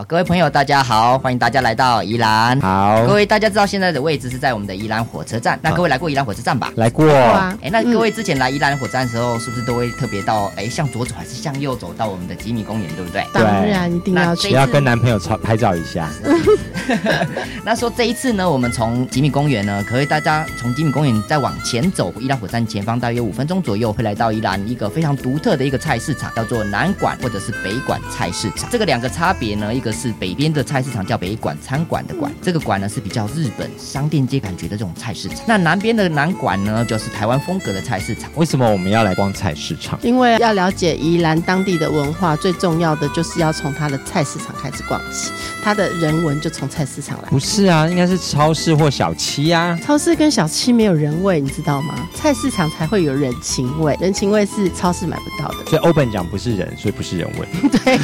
好，各位朋友，大家好，欢迎大家来到宜兰。好，各位大家知道现在的位置是在我们的宜兰火车站。那各位来过宜兰火车站吧？来过。哎，那各位之前来宜兰火车站的时候，是不是都会特别到哎向左走还是向右走到我们的吉米公园，对不对？当然一定要去，要跟男朋友拍拍照一下。那说这一次呢，我们从吉米公园呢，可以大家从吉米公园再往前走，宜兰火车站前方大约五分钟左右，会来到宜兰一个非常独特的一个菜市场，叫做南馆或者是北馆菜市场。这个两个差别呢，一个是北边的。菜市场叫北馆餐馆的馆，这个馆呢是比较日本商店街感觉的这种菜市场。那南边的南馆呢，就是台湾风格的菜市场。为什么我们要来逛菜市场？因为要了解宜兰当地的文化，最重要的就是要从它的菜市场开始逛起。它的人文就从菜市场来。不是啊，应该是超市或小七呀。超市跟小七没有人味，你知道吗？菜市场才会有人情味，人情味是超市买不到的。所以欧本讲不是人，所以不是人味。对，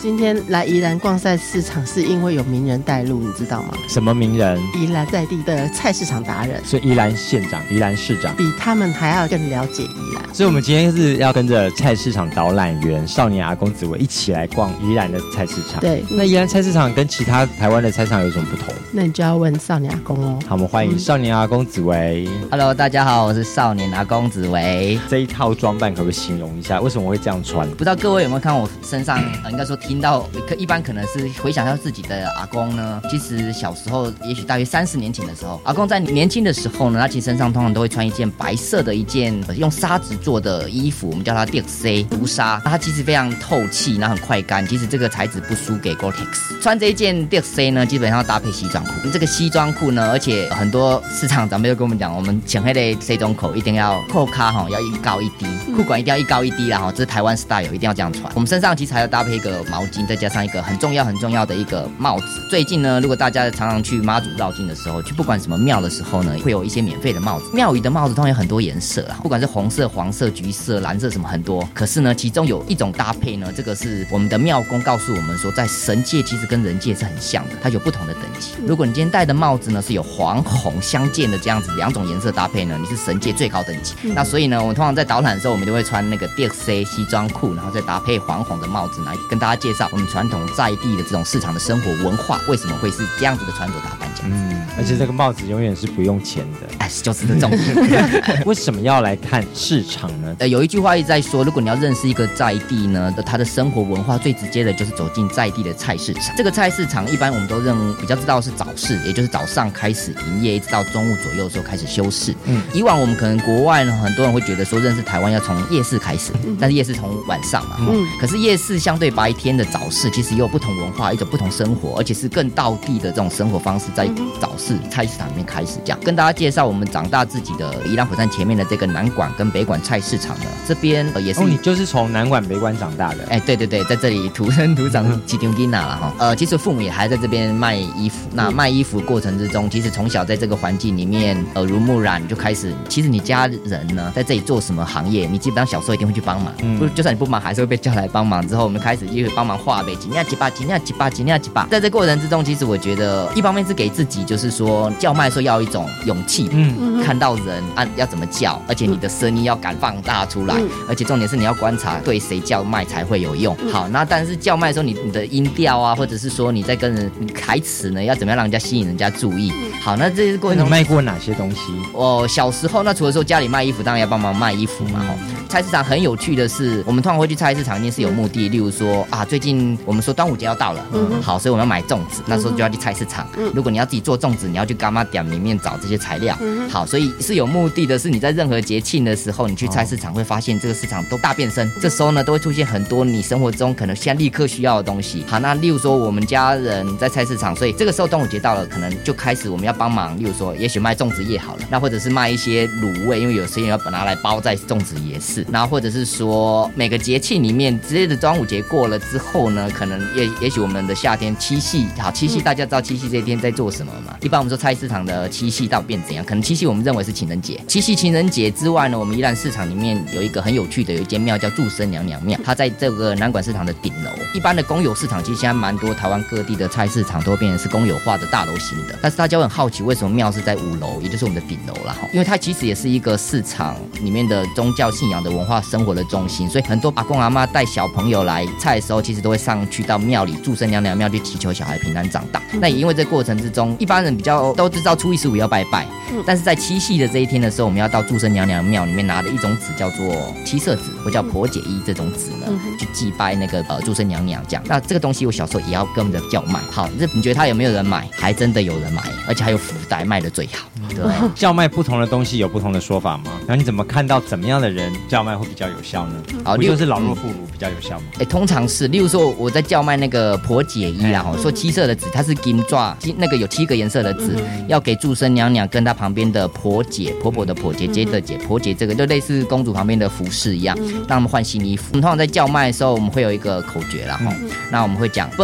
今天来宜兰逛菜市场是。因为有名人带路，你知道吗？什么名人？宜兰在地的菜市场达人，是宜兰县长、宜兰市长，比他们还要更了解宜兰。所以，我们今天是要跟着菜市场导览员少年阿公子维一起来逛宜兰的菜市场。对，那宜兰菜市场跟其他台湾的菜市场有什么不同？那你就要问少年阿公哦。好，我们欢迎少年阿公子维。Hello，大家好，我是少年阿公子维。这一套装扮可不可以形容一下？为什么会这样穿？不知道各位有没有看我身上？应该说听到，可一般可能是回想到自己的阿公。呢，其实小时候，也许大约三十年前的时候，阿公在年轻的时候呢，他其实身上通常都会穿一件白色的一件用纱子做的衣服，我们叫它 DX 毒纱。它其实非常透气，然后很快干。其实这个材质不输给 Gore-Tex。穿这一件 DX 呢，基本上要搭配西装裤。这个西装裤呢，而且很多市场长辈都跟我们讲，我们前黑的西装口一定要扣卡哈，要一高一低，裤管一定要一高一低啦哈。这是台湾 style，一定要这样穿。我们身上其实还要搭配一个毛巾，再加上一个很重要很重要的一个帽子。最近呢，如果大家常常去妈祖绕境的时候，去不管什么庙的时候呢，会有一些免费的帽子。庙宇的帽子通常有很多颜色啊，不管是红色、黄色、橘色、蓝色什么很多。可是呢，其中有一种搭配呢，这个是我们的庙公告诉我们说，在神界其实跟人界是很像的，它有不同的等级。如果你今天戴的帽子呢是有黄红相间的这样子两种颜色搭配呢，你是神界最高等级。那所以呢，我们通常在导览的时候，我们都会穿那个 DXC 西装裤，然后再搭配黄红的帽子来跟大家介绍我们传统在地的这种市场的生活文化为什么会。是这样子的穿着打扮，这样子。嗯，而且这个帽子永远是不用钱的，哎，就是这种。为什么要来看市场呢？呃，有一句话一直在说，如果你要认识一个在地呢，他的生活文化最直接的就是走进在地的菜市场。这个菜市场一般我们都认比较知道是早市，也就是早上开始营业，一直到中午左右的时候开始休市。嗯，以往我们可能国外呢，很多人会觉得说认识台湾要从夜市开始，但是夜市从晚上嘛。嗯，可是夜市相对白天的早市，其实也有不同文化，一种不同生活，而且是更道。地的这种生活方式，在早市菜市场里面开始讲，跟大家介绍我们长大自己的宜兰火车站前面的这个南馆跟北馆菜市场的这边也是。哦，你就是从南馆北馆长大的？哎，对对对，在这里土生土长起丁丁娜了哈。呃，其实父母也还在这边卖衣服。那卖衣服过程之中，其实从小在这个环境里面耳濡目染，就开始。其实你家人呢，在这里做什么行业，你基本上小时候一定会去帮忙。嗯。不，就算你不忙，还是会被叫来帮忙。之后我们开始就会帮忙画呗，几年几把，几年几把，几年几把。在这过程之中，其实。我觉得一方面是给自己，就是说叫卖的时候要一种勇气，嗯，看到人啊要怎么叫，而且你的声音要敢放大出来，而且重点是你要观察对谁叫卖才会有用。好，那但是叫卖的时候，你你的音调啊，或者是说你在跟人台词呢，要怎么样让人家吸引人家注意？好，那这些过程中卖过哪些东西？我小时候那除了说家里卖衣服，当然要帮忙卖衣服嘛。菜市场很有趣的是，我们通常会去菜市场，一定是有目的，例如说啊，最近我们说端午节要到了，嗯，好，所以我们要买粽子，那时候就要去菜市场。如果你要自己做粽子，你要去干妈店里面找这些材料。好，所以是有目的的，是你在任何节庆的时候，你去菜市场会发现这个市场都大变身。这时候呢，都会出现很多你生活中可能现在立刻需要的东西。好，那例如说我们家人在菜市场，所以这个时候端午节到了，可能就开始我们要帮忙。例如说，也许卖粽子叶好了，那或者是卖一些卤味，因为有时间要拿来包在粽子也是。然后或者是说每个节庆里面，之类的端午节过了之后呢，可能也也也许我们的夏天七夕，好七夕大家知道七夕这一天在做什么吗？一般我们说菜市场的七夕到底变怎样？可能七夕我们认为是情人节，七夕情人节之外呢，我们宜兰市场里面有一个很有趣的，有一间庙叫祝生娘娘庙，它在这个南管市场的顶楼。一般的公有市场其实现在蛮多，台湾各地的菜市场都会变成是公有化的大楼型的，但是大家会很好奇为什么庙是在五楼，也就是我们的顶楼啦，哈因为它其实也是一个市场里面的宗教信仰的文化生活的中心，所以很多阿公阿妈带小朋友来菜的时候，其实都会上去到庙里祝生娘娘庙去祈求小孩平安长大。那也因为这过程之中，一般人比较都知道初一十五要拜拜，但是在七夕的这一天的时候，我们要到祝生娘娘庙里面拿的一种纸叫做七色纸，或叫婆姐衣这种纸呢，去祭拜那个呃祝生娘娘这样。那这个东西我小时候也要跟我们的叫卖。好，这你觉得他有没有人买？还真的有人买，而且还有福袋卖的最好。对。叫卖不同的东西有不同的说法吗？然后你怎么看到怎么样的人叫卖会比较有效呢？好例如不就是老弱妇孺比较有效吗？哎，通常是，例如说我在叫卖那个婆姐衣啦，哦，说七色的纸，它是金抓，金那个有七个颜色的纸，要给祝生娘娘跟她旁边的婆姐，婆婆的婆姐姐的姐，婆姐这个就类似公主旁边的服饰一样，让他们换新衣服。我们通常在叫卖的时候，我们会有一个口诀啦，哈、那我们会讲不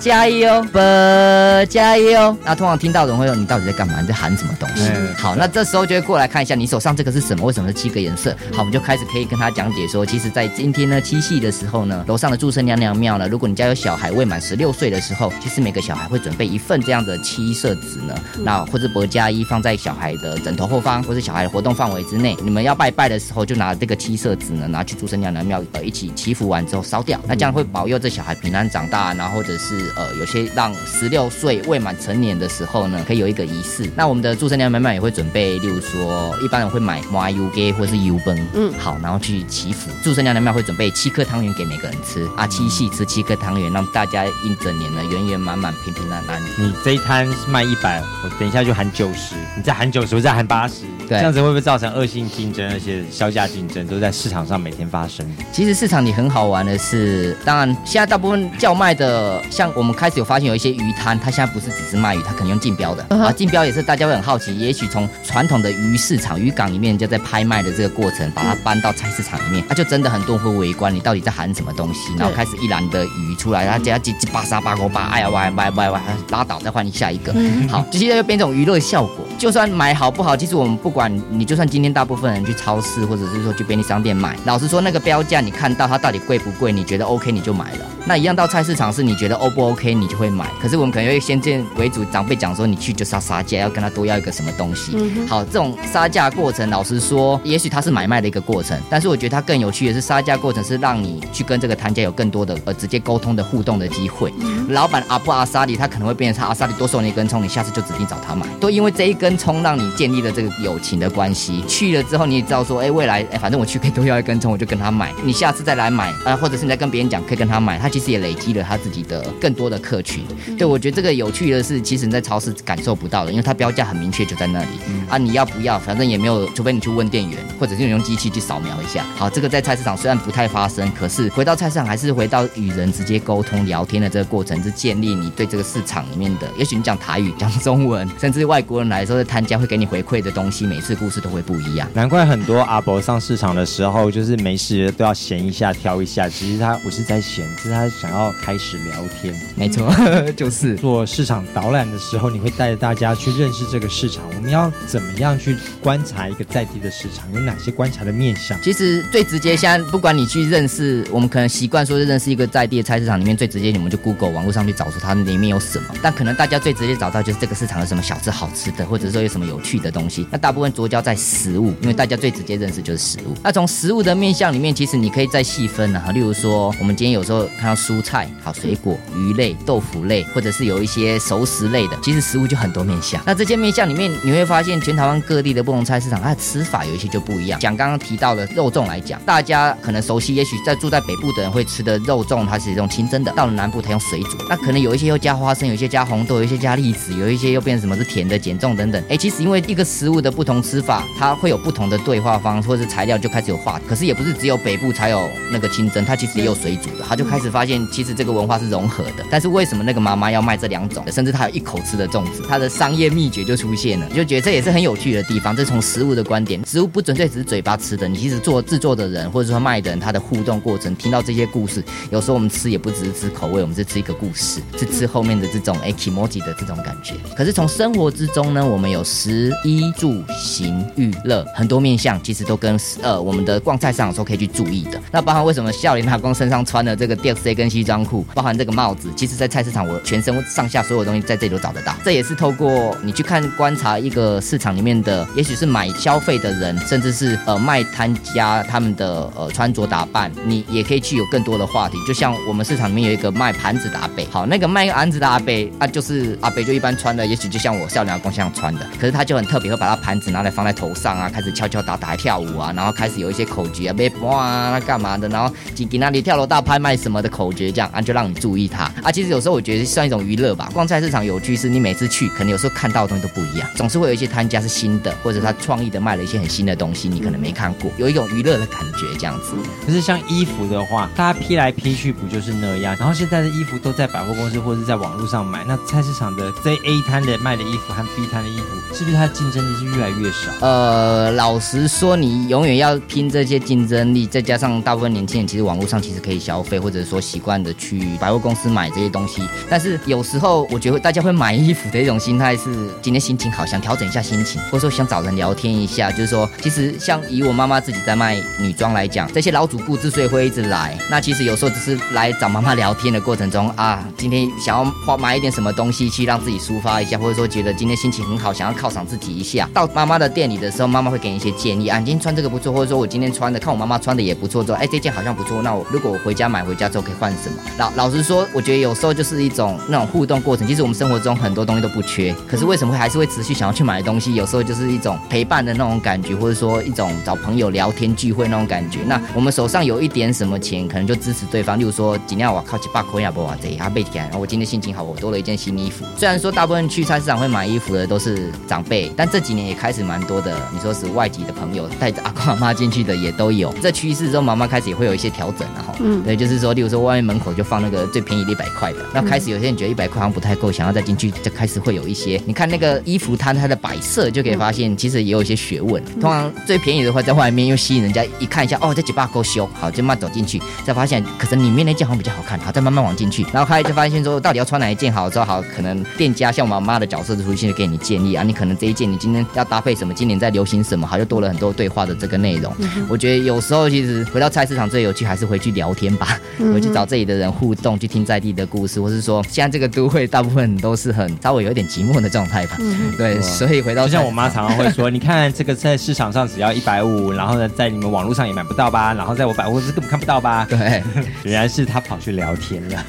加油，不加油。那通常听到的人会说你到底在干嘛？你在喊什么东西？嗯好，那这时候就会过来看一下你手上这个是什么？为什么是七个颜色？好，我们就开始可以跟他讲解说，其实，在今天呢七夕的时候呢，楼上的祝生娘娘庙呢，如果你家有小孩未满十六岁的时候，其实每个小孩会准备一份这样的七色纸呢，那或者薄加衣放在小孩的枕头后方，或者小孩的活动范围之内。你们要拜拜的时候，就拿这个七色纸呢，拿去祝生娘娘庙呃一起祈福完之后烧掉，那这样会保佑这小孩平安长大，然后或者是呃有些让十六岁未满成年的时候呢，可以有一个仪式。那我们的祝生娘娘庙也会准备，例如说一般人会买麻油给或是油崩，嗯，好，然后去祈福。祝生娘娘庙会准备七颗汤圆给每个人吃啊，七夕吃七颗汤圆，让大家一整年呢圆圆满满、平平安安。你这一摊是卖一百，我等一下就喊九十，你再喊九十，我再喊八十，对这样子会不会造成恶性竞争，而且销价竞争都在市场上每天发生？其实市场里很好玩的是，当然现在大部分叫卖的，像我们开始有发现有一些鱼摊，它现在不是只是卖鱼，它可能用竞标的、啊，竞标也是大家会很好奇，也许从传统的鱼市场、渔港里面就在拍卖的这个过程，把它搬到菜市场里面，它就真的很多人会围观你到底在喊什么东西，然后开始一篮的鱼出来，然后加叽叽巴沙巴勾巴，哎呀歪歪歪歪，拉倒，再换下一个，好，就现在就变成一种娱乐效果。就算买好不好，其实我们不管你，就算今天大部分人去超市或者是说去便利商店买，老实说那个标价你看到它到底贵不贵，你觉得 OK 你就买了。那一样到菜市场是你觉得 O 不 OK 你就会买，可是我们可能会先见为主，长辈讲说你去就是要杀价，要跟他多要一个什么东西。好，这种杀价过程，老实说，也许它是买卖的一个过程，但是我觉得它更有趣的是杀价过程是让你去跟这个摊家有更多的呃直接沟通的互动的机会。老板阿布阿萨里他可能会变成他阿萨里多送你一根葱，你下次就指定找他买，都因为这一根葱让你建立了这个友情的关系。去了之后你也知道说，哎，未来哎反正我去可以多要一根葱，我就跟他买，你下次再来买啊，或者是你在跟别人讲可以跟他买，他其实也累积了他自己的更多的客群。对我觉得这个有趣的是，其实你在超市感受不到的，因为它标价很明确就在那里啊，你要不要，反正也没有，除非你去问店员，或者是你用机器去扫描一下。好，这个在菜市场虽然不太发生，可是回到菜市场还是回到与人直接沟通聊天的这个过程，是建立你对这个市场里面的，也许你讲台语、讲中文，甚至外国人来说，的摊家会给你回馈的东西，每次故事都会不一样。难怪很多阿伯上市场的时候，就是没事都要闲一下、挑一下。其实他不是在闲，是他想要开始聊天。没错，就是。做市场导览的时候，你会带着大家去认识这个市场。我们要怎么样去观察一个在地的市场？有哪些观察的面向？其实最直接，现在不管你去认识，我们可能习惯说是认识一个在地的菜市场里面最直接，你们就 Google 网络上去找出它里面有什么。但可能大家最直接找到就是这个市场有什么小吃好吃的，或者说有什么有趣的东西。那大部分着焦在食物，因为大家最直接认识就是食物。那从食物的面向里面，其实你可以再细分啊，例如说我们今天有时候看到蔬菜、好水果、鱼类、豆腐类，或者是有一些熟食类的，其实食物就很多面向。那这些面向里面，你会发现全台湾各地的不同菜市场，它的吃法有一些就不一样。讲刚刚提到的肉粽来讲，大家可能熟悉，也许在住在北部的人会吃的肉粽，它是一种清蒸的；到了南部，它用水煮。那可能有一些又加花生，有一些加红豆，有一些加栗子，有一些又变成什么是甜的、减重等等。哎，其实因为一个食物的不同吃法，它会有不同的对话方，或者是材料就开始有化。可是也不是只有北部才有那个清蒸，它其实也有水煮的。它就开始发发现其实这个文化是融合的。但是为什么那个妈妈要卖这两种，甚至她有一口吃的粽子，她的商业秘诀就出现了，就觉得这也是很有趣的地方。这从食物的观点，食物不纯粹只是嘴巴吃的，你其实做制作的人或者说卖的人，他的互动过程，听到这些故事，有时候我们吃也不只是吃口味，我们是吃一个故事，是吃后面的这种哎 emoji 的这种感觉。可是从生活之中呢，我们有食衣住行娱乐很多面向，其实都跟呃我们的逛菜市场的时候可以去注意的。那包含为什么笑脸阿公身上穿的这个 D 跟西装裤，包含这个帽子，其实在菜市场我全身上下所有东西在这里都找得到。这也是透过你去看观察一个市场里面的，也许是买消费的人，甚至是呃卖摊家他们的呃穿着打扮，你也可以去有更多的话题。就像我们市场里面有一个卖盘子的阿伯，好，那个卖盘子的阿伯啊，就是阿伯就一般穿的，也许就像我笑脸阿公这样穿的，可是他就很特别，会把他盘子拿来放在头上啊，开始敲敲打打跳舞啊，然后开始有一些口诀啊，别哇干嘛的，然后给给那里跳楼大拍卖什么的口诀，这样啊就让你注意它啊。其实有时候我觉得算一种娱乐吧。逛菜市场有趣是，你每次去可能有时候看到的东西都不一样，总是会有一些摊家是新的，或者他创意的卖了一些很新的东西，你可能没看过，有一种娱乐的感觉这样子。可是像衣服的话，大家批来批去不就是那样？然后现在的衣服都在百货公司或者是在网络上买，那菜市场的在 A 摊的卖的衣服和 B 摊的衣服，是不是它竞争力是越来越少？呃，老实说，你永远要拼这些竞争力，再加上大部分年轻人其实网络上其实可以消费，或者说习惯的去百货公司买这些东西。但是有时候我觉得大家会买衣服的一种心态是，今天心情好，想调整一下心情，或者说想找人聊天一下。就是说，其实像以我妈妈自己在卖女装来讲，这些老主顾之所以会一直来，那其实有时候只是来找妈妈聊天的过程中啊，今天想要花买一点什么东西去让自己抒发一下，或者说觉得今天心情很好，想要犒赏自己一下。到妈妈的店里的时候，妈妈会给你一些建议啊，今天穿这个不错，或者说我今天穿的，看我妈妈穿的也不错，之后，哎，这件好像不错，那我如果我回家买回家之后可以换什么？老老实说，我觉得有时候就是一种那种互动过程。其实我们生活中很多东西都不缺，可是为什么会还是会持续想要去买东西？有时候就是一种陪伴的那种感觉，或者说一种找朋友聊天聚会那种感觉。那我们手上有一点什么钱，可能就支持对方。例如说，今天我靠几百块呀，不哇这他背起来，然后我今天心情好，我多了一件新衣服。虽然说大部分去菜市场会买衣服的都是长辈，但这几年也开始蛮多的。你说是外籍的朋友带着阿公阿妈进去的也都有。这趋势之后，妈妈开始也会有一些调整了哈。嗯，对，就是说，例如说外面门口就放那个最便宜的一百块的，那开始有些人觉得一百块好像不太够，想要再进去，就开始会有一些。你看那个衣服摊它的摆设，就可以发现其实也有一些学问。通常最便宜的话在外面，又吸引人家一看一下，哦，这几把够修，好，就慢走进去，再发现可是里面那件好像比较好看，好，再慢慢往进去，然后开始就发现说到底要穿哪一件好，之后好，可能店家像妈妈的角色就出现，给你建议啊，你可能这一件你今天要搭配什么，今年在流行什么，好，就多了很多对话的这个内容。我觉得有时候其实回到菜市场最有趣还是回去聊天吧，回去找这里的人互动，去听在地的故事，或是说现在这个都会大部分都是很稍微有点寂寞的状态吧。对，所以回到就像我妈常常会说，你看这个在市场上只要一百五，然后呢在你们网络上也买不到吧，然后在我百货公司根本看不到吧。对，原来是她跑去聊天了。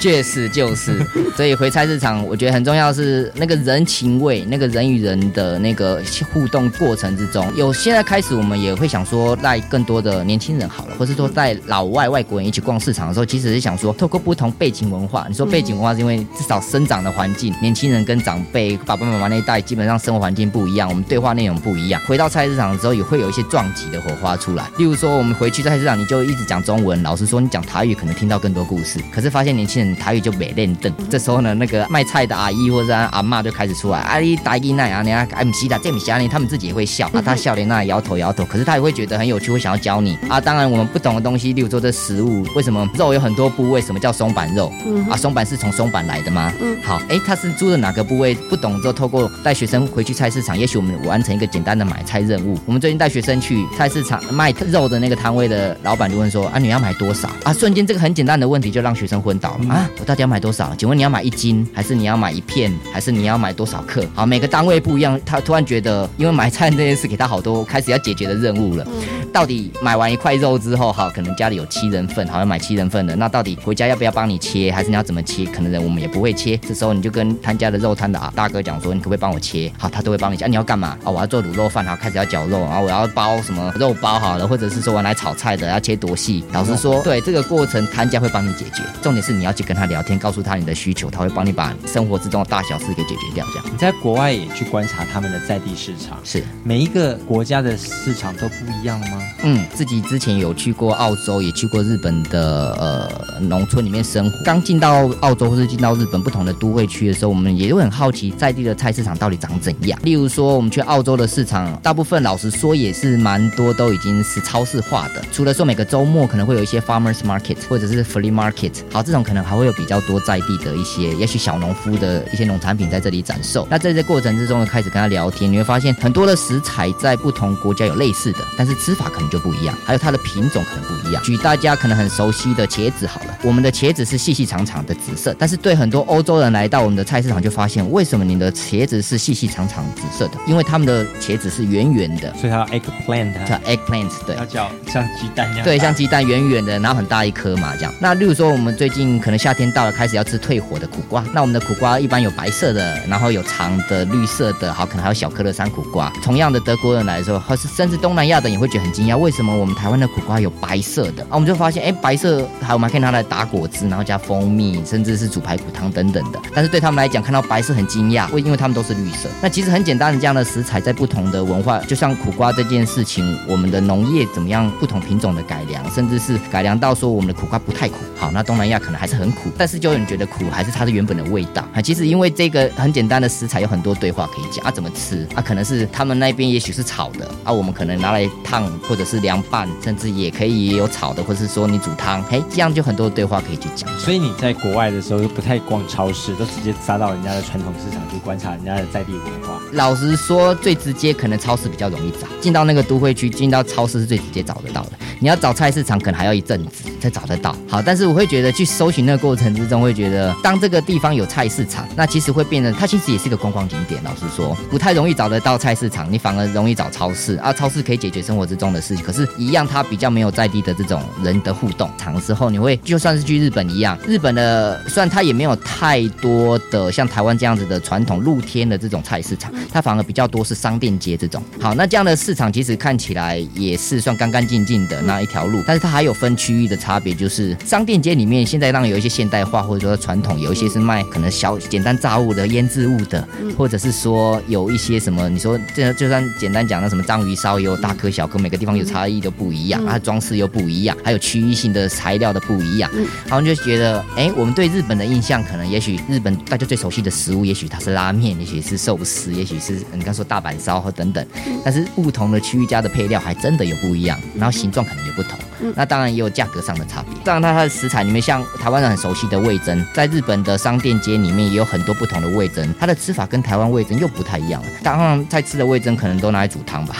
确实就是，所以回菜市场我觉得很重要是那个人情味，那个人与人的那个互动过程之中，有现在开始我们也会想说带更多的年轻人好了，或是说带老外外国人一起逛市场的时候，其实是想说透过不同背景文化，你说背景文化是因为至少生长的环境，年轻人跟长辈爸爸妈妈那一代基本上生活环境不一样，我们对话内容不一样。回到菜市场的时候也会有一些撞击的火花出来，例如说我们回去菜市场你就一直讲中文，老实说你讲台语可能听到更多故事，可是发现年轻人台语就没练邓，这时候呢那个卖菜的阿姨或者阿妈就开始出来，阿姨打姨那啊，你啊哎不是的，这不是啊，他们自己也会笑啊，他笑脸那摇头摇头，可是他也会觉得很有趣，会想要教你啊。当然我们不懂的东西，例如说这食物为什么肉有很多部位，什么叫松板肉？嗯啊，松板是从松板来的吗？嗯，好，哎，它是猪的哪个部位？不懂之后，透过带学生回去菜市场，也许我们完成一个简单的买菜任务。我们最近带学生去菜市场卖肉的那个摊位的老板就问说啊，你要买多少？啊，瞬间这个很简单的问题就让学生昏倒了啊！我到底要买多少？请问你要买一斤，还是你要买一片，还是你要买多少克？好，每个单位不一样，他突然觉得，因为买菜这件事给他好多开始要解决的任务了。到底买完一块肉之后，哈，可能家里有七人份，好像买七人份的，那到底回家要不要帮你切，还是你要怎么切？可能人我们也不会切，这时候你就跟他家的肉摊的啊大哥讲说，你可不可以帮我切？好，他都会帮你切。你要干嘛？啊，我要做卤肉饭，好，开始要绞肉，然后我要包什么肉包好了，或者是说我来炒菜的，要切多细？老实说，对这个过程，摊家会帮你解决。重点是你要去跟他聊天，告诉他你的需求，他会帮你把生活之中的大小事给解决掉。这样，你在国外也去观察他们的在地市场，是每一个国家的市场都不一样吗？嗯，自己之前有去过澳洲，也去过日本的呃农村里面生活。刚进到澳洲或是进到日本不同的都会区的时候，我们也会很好奇在地的菜市场到底长怎样。例如说，我们去澳洲的市场，大部分老实说也是蛮多都已经是超市化的。除了说每个周末可能会有一些 farmers market 或者是 flea market，好，这种可能还会有比较多在地的一些，也许小农夫的一些农产品在这里展售。那在这过程之中呢，开始跟他聊天，你会发现很多的食材在不同国家有类似的，但是吃法可能就不一样，还有它的品种可能不一样。举大家可能很熟悉的茄子好了，我们的茄子是细细长长的紫色，但是对很多欧洲人来到我们的菜市场就发现，为什么你的茄子是细细长长紫色的？因为他们的茄子是圆圆的，所以它要 eggplant，叫 eggplant，对要。叫像鸡蛋一样，对，像鸡蛋圆圆的，然后很大一颗嘛，这样。那例如说，我们最近可能夏天到了，开始要吃退火的苦瓜。那我们的苦瓜一般有白色的，然后有长的绿色的，好，可能还有小颗的山苦瓜。同样的，德国人来说，或是甚至东南亚的也会觉得很惊讶，为什么我们台湾的苦瓜有白色的？啊，我们就发现，哎，白色还有我们还可以拿来打果汁，然后加蜂蜜，甚至是煮排骨汤等等的。但是对他们来讲，看到白色很惊讶，为因为他们都是绿色。那其实很简单的这样的食材，在不同的文化，就像苦瓜这件事情，我们的农业怎么样，不同品种的改良，甚至是改良到说我们的苦瓜不太苦。好，那东南亚可能还是很苦，但是就有人觉得苦还是它的原本的味道啊。其实因为这个很简单的食材，有很多对话可以讲啊，怎么吃啊？可能是他们那边也许是炒的啊，我们可能拿来烫或者是凉拌，甚至也可以有炒的，或者是说你煮汤，嘿，这样就很多对话可以去讲。所以你在国外的时候就不太逛超市，都直接杀到人家的传统市场去观察人家的在地文化。老实说，最直接可能超市比较容易找，进到那个都会区，进到超市是最直接找得到的。你要找菜市场，可能还要一阵子才找得到。好，但是我会觉得去搜寻那个过程之中，会觉得当这个地方有菜市场，那其实会变得它其实也是一个观光景点。老实说，不太容易找得到菜市场，你反而容易找超市啊。超市可以解决生活之中的事情，可是，一样它比较没有在地的这种人的互动。长时候你会就算是去日本一样，日本的虽然它也没有太多的像台湾这样子的传统露天的这种菜市场，它反而比较多是商店街这种。好，那这样的市场其实看起来也是算干干净净的那一条路，但是它还有分区域的差别，就是商店街里面现在让有一些现代化或者说传统，有一些是卖可能小简单炸物的、腌制物的，或者是说有一些什么，你说这就算简单讲那什么章鱼烧，也有大颗小颗，每个地方有差异都不一样，它装饰又不一样，还有区域性的材料的不一样，然后就觉得，哎，我们对日本的印象可能也许日本大家最熟悉的食物，也许它是拉面，也许是寿司，也许是你刚说大阪烧和等等，但是不同的区域加的配料还真的有不一样，然后形状可能也不同，那当然也有价格上的差别。当然，它它的食材里面，像台湾人很熟悉的味噌，在日本的商店街里面也有很多不同的味噌，它的吃法跟台湾味噌又不太一样。当然，在吃的味噌可能都拿来煮汤吧。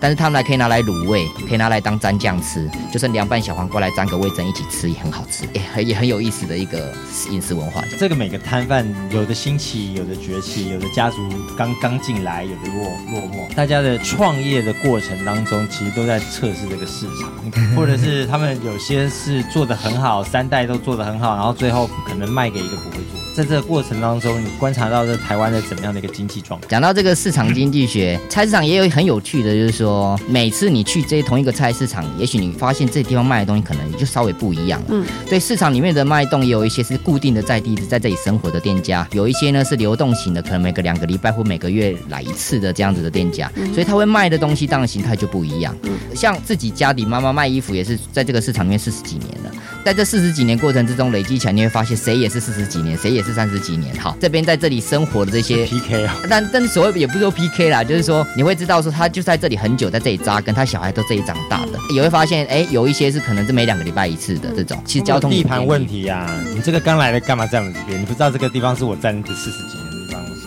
但是他们还可以拿来卤味，可以拿来当蘸酱吃，就算凉拌小黄瓜来沾个味噌一起吃也很好吃，也很也很有意思的一个饮食文化。这个每个摊贩有的兴起，有的崛起，有的家族刚刚进来，有的落落寞。大家的创业的过程当中，其实都在测试这个市场，或者是他们有些是做的很好，三代都做的很好，然后最后可能卖给一个不会做。在这个过程当中，你观察到这台湾的怎么样的一个经济状况？讲到这个市场经济学，菜市场也有很有趣的，就是说每次你去这同一个菜市场，也许你发现这地方卖的东西可能就稍微不一样。嗯，对，市场里面的脉动也有一些是固定的在地在这里生活的店家，有一些呢是流动型的，可能每个两个礼拜或每个月来一次的这样子的店家，所以他会卖的东西当然形态就不一样。嗯，像自己家里妈妈卖衣服也是在这个市场里面四十几年了，在这四十几年过程之中累积起来，你会发现谁也是四十几年，谁也是三十几年。好，这边在这里生活的这些 PK 啊，但但所谓也不是说 PK 啦，就是说你会知道说他就在这里很久，在这里扎根，他小孩都这里长大的，也会发现哎，有一些是可能是每两个礼拜一次的这种，其实交通地盘问题呀、你这个刚来的干嘛在我们这边？你不知道这个地方是我占这四十几。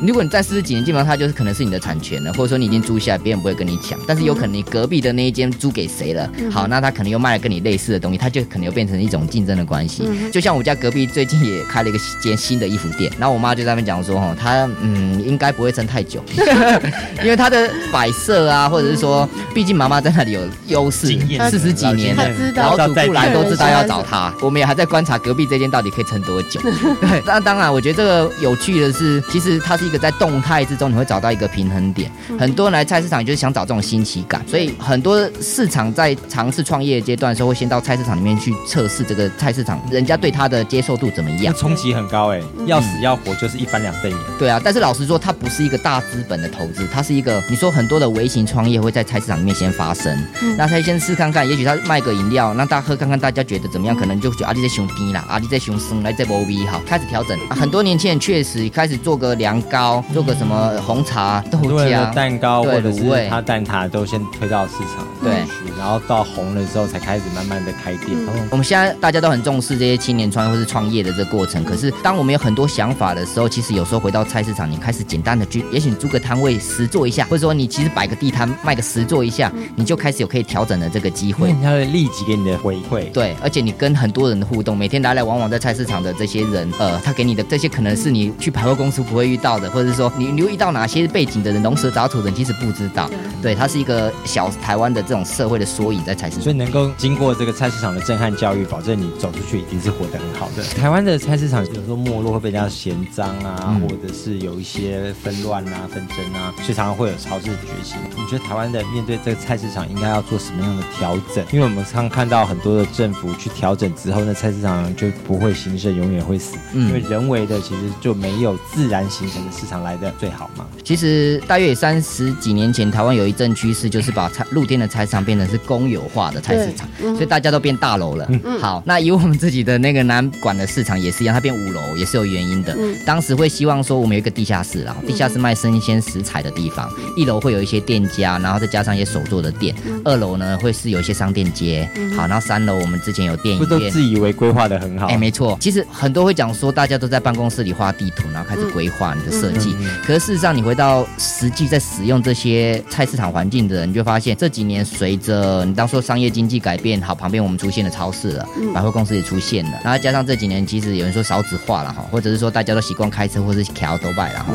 如果你在四十几年，基本上它就是可能是你的产权了，或者说你已经租下来，别人不会跟你抢。但是有可能你隔壁的那一间租给谁了，好，那他可能又卖了跟你类似的东西，他就可能又变成一种竞争的关系。就像我家隔壁最近也开了一个间新的衣服店，然后我妈就在那边讲说，哦，他嗯应该不会撑太久，因为他的摆设啊，或者是说，毕竟妈妈在那里有优势四十几年的他知，然后道主顾来都知道要找他。我们也还在观察隔壁这间到底可以撑多久。对，那当然，我觉得这个有趣的是，其实它是一个在动态之中你会找到一个平衡点。很多人来菜市场就是想找这种新奇感，所以很多市场在尝试创业阶段的时候，会先到菜市场里面去测试这个菜市场人家对它的接受度怎么样。冲击很高哎，要死要活就是一翻两瞪眼。对啊，但是老实说，它不是一个大资本的投资，它是一个你说很多的微型创业会在菜市场里面先发生，那他先试看看，也许他卖个饮料，让大家喝看看，大家觉得怎么样？可能就觉得啊，你在熊低啦，啊，你在熊生来这波 V 好，开始调整。啊很多年轻人确实开始做个凉糕，做个什么红茶、豆浆。蛋糕或者是他蛋挞都先推到市场对，然后到红了之后才开始慢慢的开店。我们现在大家都很重视这些青年创业或是创业的这个过程，可是当我们有很多想法的时候，其实有时候回到菜市场，你开始简单的去，也许你租个摊位实做一下，或者说你其实摆个地摊卖个实做一下，你就开始有可以调整的这个机会。他会立即给你的回馈。对，而且你跟很多人的互动，每天来来往往在菜市场的这些人，呃，他给你的这些可能是你去百货公司不会遇到的，或者是说你留意到哪些背景的人，龙蛇杂处的人其实不知道。对，它是一个小台湾的这种社会的缩影在菜市场。所以能够经过这个菜市场的震撼教育，保证你走出去一定是活得很好的。台湾的菜市场有时候没落会被人家嫌脏啊，嗯或者是有一些纷乱啊、纷争啊，所以常常会有超市觉醒。你觉得台湾的面对这个菜市场应该要做什么样的调整？因为我们常看到很多的政府去调整之后，那菜市场就不会兴盛，永远会死。嗯因为人为的其实就没有自然形成的市场来的最好吗。其实大约三十几年前，台湾有一阵趋势，就是把菜露天的菜市场变成是公有化的菜市场，所以大家都变大楼了。嗯好，那以我们自己的那个南馆的市场也是一样，它变五楼也是有原因的。当时会希望说，我们有一个地下室然后，地下室卖生鲜食材的地方，一楼会有一些店家，然后再加上一些手做的店，二楼呢会是有一些商店街，好，然后三楼我们之前有电影不都。自以为规划的很好？哎、没错，其实很多会讲说，大家都在办公室里画地图，然后开始规划你的设计。可是事实上，你回到实际在使用这些菜市场环境的人，你就发现这几年随着你当说商业经济改变，好，旁边我们出现了超市了，百货公司也出现了，然后加上这几年其实有人说少子化了哈，或者是说大家都习惯开车或是桥都拜了哈，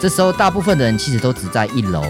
这时候大部分的人其实都只在一楼。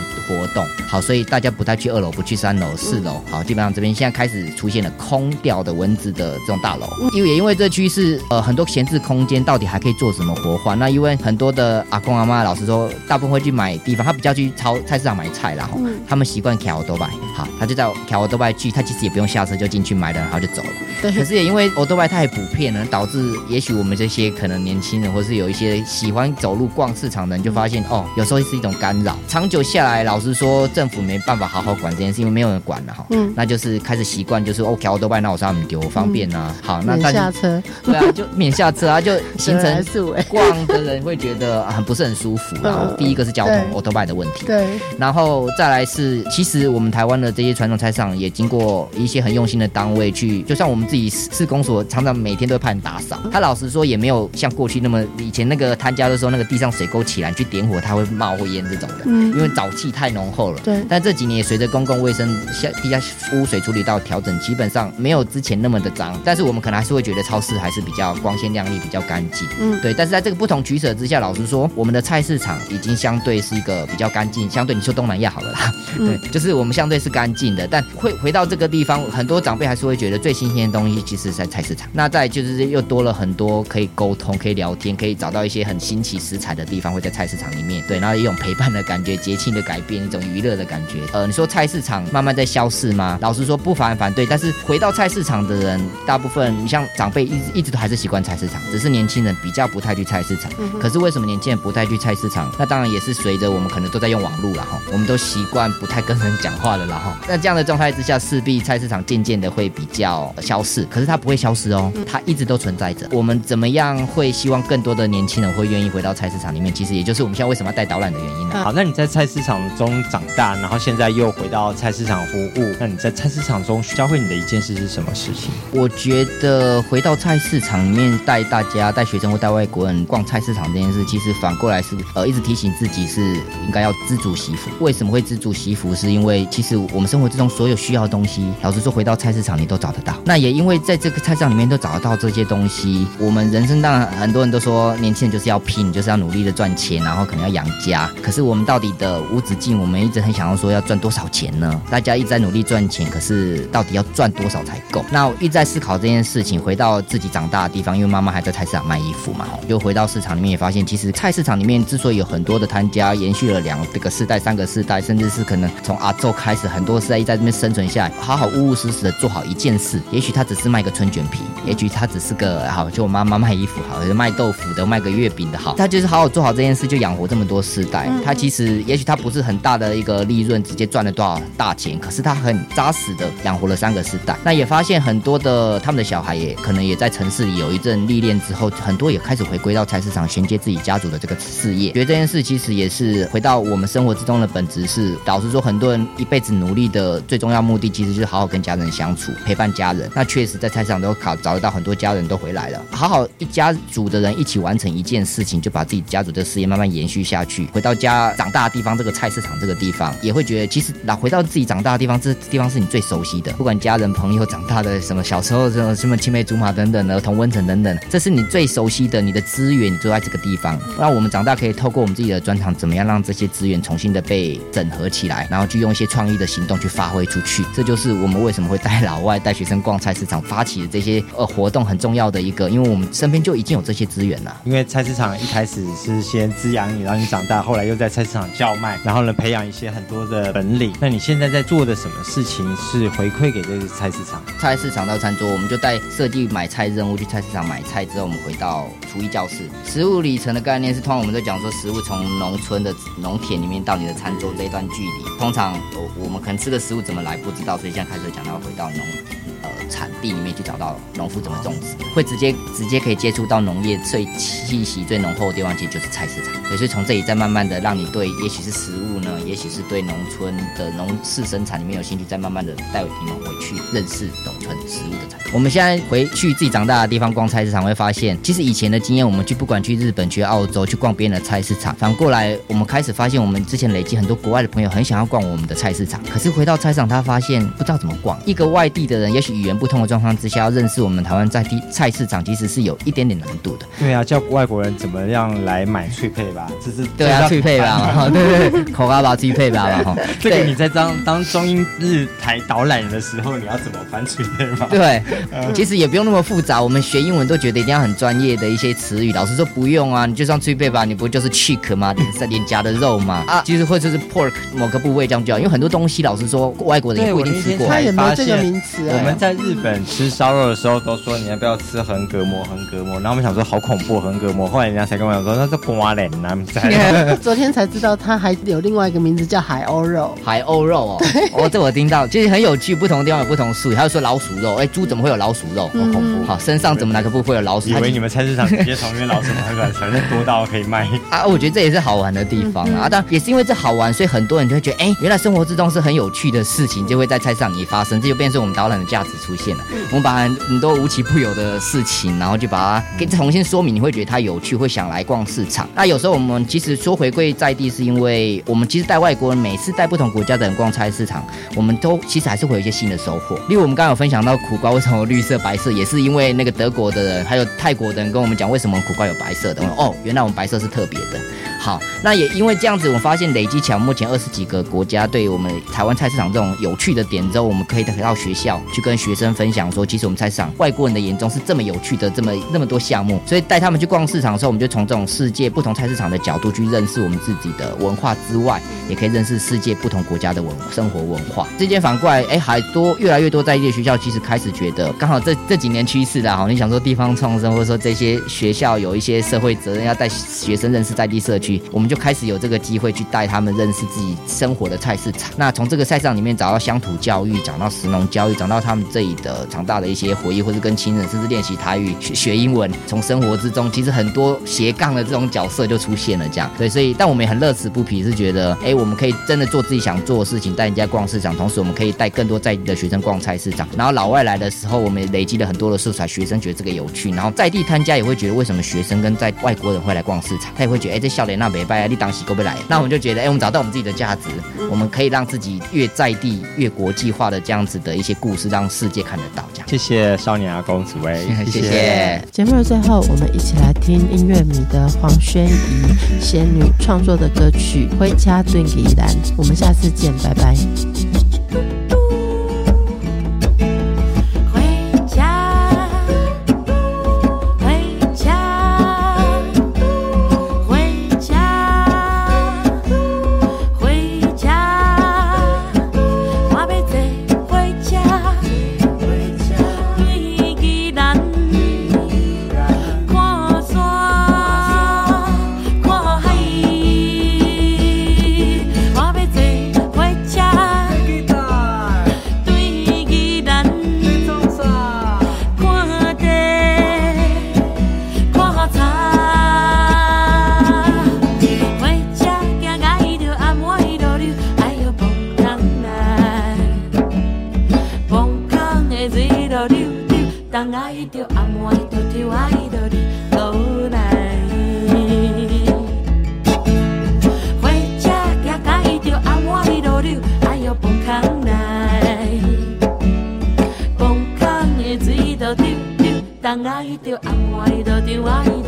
互活动。好，所以大家不太去二楼，不去三楼、四楼，好，基本上这边现在开始出现了空掉的蚊子的这种大楼，因为也因为这区是，呃，很多闲置空间到底还可以做什么活化？那因为很多的阿公阿妈，老实说，大部分会去买地方，他比较去超菜市场买菜啦，哈、他们习惯卡欧多拜，好，他就在卡欧多拜去，他其实也不用下车就进去买了，然后就走了。对。可是也因为欧多拜太普遍了，导致也许我们这些可能年轻人，或是有一些喜欢走路逛市场的人，就发现哦，有时候是一种干扰。长久下来，老实说，政府没办法好好管这件事，因为没有人管了哈。嗯那就是开始习惯，就是哦，欧多拜那我上面丢方便啊。好，那免大家下车，对啊，就免下车啊，就 形成逛的人会觉得啊很不是很舒服。然后嗯第一个是交通对欧多拜的问题，对，然后再来是，其实我们台湾的这些传统菜市场也经过一些很用心的单位去，就像我们自己市市公所常常每天都会派人打扫。他老实说也没有像过去那么以前那个摊家的时候，那个地上水沟起来你去点火，它会冒烟这种的，嗯因为沼气太浓厚了。对但这几年也随着公共卫生下地下污水处理道调整，基本上没有之前那么的脏，但是我们可能还是会觉得超市还是比较光鲜亮丽、比较干净。嗯对。但是在这个不同取舍之下，老实说，我们的菜市场已经相对是一个比较干净，相对你说东南亚好了啦，嗯对，就是我们相对是干净的，但会回到这个地方，很多长辈还是会觉得最新鲜的东西其实是在菜市场。那再就是又多了很多可以沟通、可以聊天、可以找到一些很新奇食材的地方，会在菜市场里面。对，然后一种陪伴的感觉、节庆的改变、一种娱乐的感觉。呃，你说菜市场慢慢在消逝吗？老实说不反反对，但是回到菜市场的人，大部分你像长辈一直一直都还是习惯菜市场，只是年轻人比较不太去菜市场。可是为什么年轻人不太去菜市场？那当然也是随着我们可能都在用网络了哈，我们都习惯不太跟人讲话了啦哈。那这样的状态之下，势必菜市场渐渐的会比较消逝，可是它不会消失哦，它一直都存在着。我们怎么样会希望更多的年轻人会愿意回到菜市场里面？其实也就是我们现在为什么要带导览的原因呢、好，那你在菜市场中长大，然后现在又回到菜市场服务，那你在菜市场中教会你的一件事是什么事情？我觉得回到菜市场里面带大家、带学生或带外国人逛菜市场这件事，其实反过来是呃一直提醒自己是应该要知足惜福。为什么会知足惜福？是因为其实我们生活之中所有需要的东西，老实说回到菜市场你都找得到。那也因为在这个菜市场里面都找得到这些东西，我们人生当然很多人都说年轻人就是要拼，就是要努力的赚钱，然后可能要养家。可是我们到底的无止境，我们一直很想要说要赚多少钱呢？大家一直在努力赚钱，可是到底要赚多少才够？那我一直在思考这件事情。回到自己长大的地方，因为妈妈还在菜市场卖衣服嘛，就回到市场里面也发现，其实菜市场里面之所以有很多的摊家，延续了两这个世代、三个世代，甚至是可能从阿周开始，很多世代在这边生存下来，好好务务实实的做好一件事。也许他只是卖个春卷皮，也许他只是个好，就我妈妈卖衣服好，卖豆腐的，卖个月饼的好，他就是好好做好这件事，就养活这么多世代。他其实也许他不是很大的一个利润，直接赚了多少大钱，可是他很扎实的养活了三个世代。那也发现很多的他们的小孩也可能也在城市里有一阵历练之后，很多也开始回归到菜市场，衔接自己家族的这个事业。觉得这件事其实也是回到我们生活之中的本质是，老实说，很多人一辈子努力的最重要目的，其实就是好好跟家人相处，陪伴家人。那确实在菜市场都考找得到很多家人都回来了，好好一家族的人一起完成一件事情，就把自己家族的事业慢慢延续下去。回到家长大的地方，这个菜市场这个地方，也会觉得其实老回到自己长大的地方，这地方是你最熟悉的，不管家人朋友长大的什么小时候什么什么青梅竹马等等的同温层等等，这是你最熟悉的，你的资源你都在这个地方。那我们长大可以透过我们自己的专长，怎么样让这些资源重新的被整合起来，然后去用一些创意的行动去发挥出去。这就是我们为什么会带老外带学生逛菜市场，发起的这些呃活动很重要的一个，因为我们身边就已经有这些资源了。因为菜市场一开始是先滋养你，让你长大，后来又在菜市场叫卖，然后呢培养一些很多的本领。那你现在在做的什么事情是回馈给这个菜市场？菜市场到餐桌，我们就带设计买菜任务去菜市场买菜，之后我们回到厨艺教室。食物里程的概念是，通常我们都讲说，食物从农村的农田里面到你的餐桌这一段距离，通常我我们可能吃的食物怎么来不知道，所以现在开始讲到回到农。产地里面去找到农夫怎么种植，会直接直接可以接触到农业最气息最浓厚的地方，其实就是菜市场。所以从这里再慢慢的让你对，也许是食物呢，也许是对农村的农事生产里面有兴趣，再慢慢的带你们回去认识农村食物的产我们现在回去自己长大的地方逛菜市场，会发现其实以前的经验，我们去不管去日本、去澳洲去逛别人的菜市场，反过来我们开始发现，我们之前累积很多国外的朋友很想要逛我们的菜市场，可是回到菜市场，他发现不知道怎么逛。一个外地的人，也许语言不通的状况之下，要认识我们台湾在地菜市场，其实是有一点点难度的。对啊，叫外国人怎么样来买脆配吧，这是对啊，脆配吧，对对，口嘎巴，脆配吧，哈。这个你在当当中英日台导览的时候，你要怎么翻脆配吧？对，其实也不用那么复杂。我们学英文都觉得一定要很专业的一些词语，老师说不用啊，你就算脆配吧，你不就是 cheek 吗？脸脸颊的肉吗？啊，其实或者是 pork 某个部位这样叫，因为很多东西老师说外国人也不一定吃过。他也没有这个名词。我们在日本吃烧肉的时候都说你要不要吃横膈膜，横膈膜。然后我们想说好恐怖横膈膜，后来人家才跟我讲说那是瓜脸呐。昨天才知道它还有另外一个名字叫海鸥肉。海鸥肉哦，哦，这我听到，其实很有趣，不同的地方有不同术语。还有说老鼠肉，哎，猪怎么会有老鼠肉？好恐怖。好，身上怎么哪个部位有老鼠？以为你们 菜市场直接从那边老鼠拿出来，反正多到可以卖啊。我觉得这也是好玩的地方啊。但也是因为这好玩，所以很多人就会觉得，哎，原来生活之中是很有趣的事情，就会在菜市场里发生，这就变成我们导览的价值出现了。我们把很多无奇不有的事情，然后就把它给重新说明，你会觉得它有趣，会想来逛市场。那有时候我们其实说回归在地，是因为我们其实带外国人，每次带不同国家的人逛菜市场，我们都其实还是会有一些新的收获。例如我们刚刚有分享到苦瓜为什么绿色、白色，也是因为那个德国的人还有泰国的人跟我们讲为什么苦瓜有白色的。哦，原来我们白色是特别的。好，那也因为这样子，我发现累积起来，目前二十几个国家对我们台湾菜市场这种有趣的点之后，我们可以回到学校去跟学学生分享说，其实我们菜市场外国人的眼中是这么有趣的，这么那么多项目。所以带他们去逛市场的时候，我们就从这种世界不同菜市场的角度去认识我们自己的文化之外，也可以认识世界不同国家的文生活文化。这件反过来，哎，还多越来越多在地的学校其实开始觉得，刚好这这几年趋势的哈，你想说地方创生，或者说这些学校有一些社会责任，要带学生认识在地社区。我们就开始有这个机会去带他们认识自己生活的菜市场。那从这个菜市场里面找到乡土教育，讲到食农教育，讲到他们这里的长大的一些回忆，或是跟亲人甚至练习台语、学英文。从生活之中，其实很多斜杠的这种角色就出现了。这样对，所以但我们也很乐此不疲，是觉得哎，我们可以真的做自己想做的事情，带人家逛市场，同时我们可以带更多在地的学生逛菜市场。然后老外来的时候，我们也累积了很多的素材，学生觉得这个有趣，然后在地摊家也会觉得为什么学生跟在外国人会来逛市场，他也会觉得哎，这笑脸那北拜啊，你当时够不来？那我们就觉得哎，我们找到我们自己的价值，我们可以让自己越在地越国际化的这样子的一些故事，让世界看得到。这样，谢谢少年阿公紫薇，谢谢。节目的最后，我们一起来听音乐迷的黄轩怡仙女创作的歌曲《回家对依然》。我们下次见，拜拜。溜溜，当爱着暗暝就就爱着你落来。火车行爱着暗暝落溜，哎呦崩空来，崩空的水都溜溜，当爱着暗暝就就爱。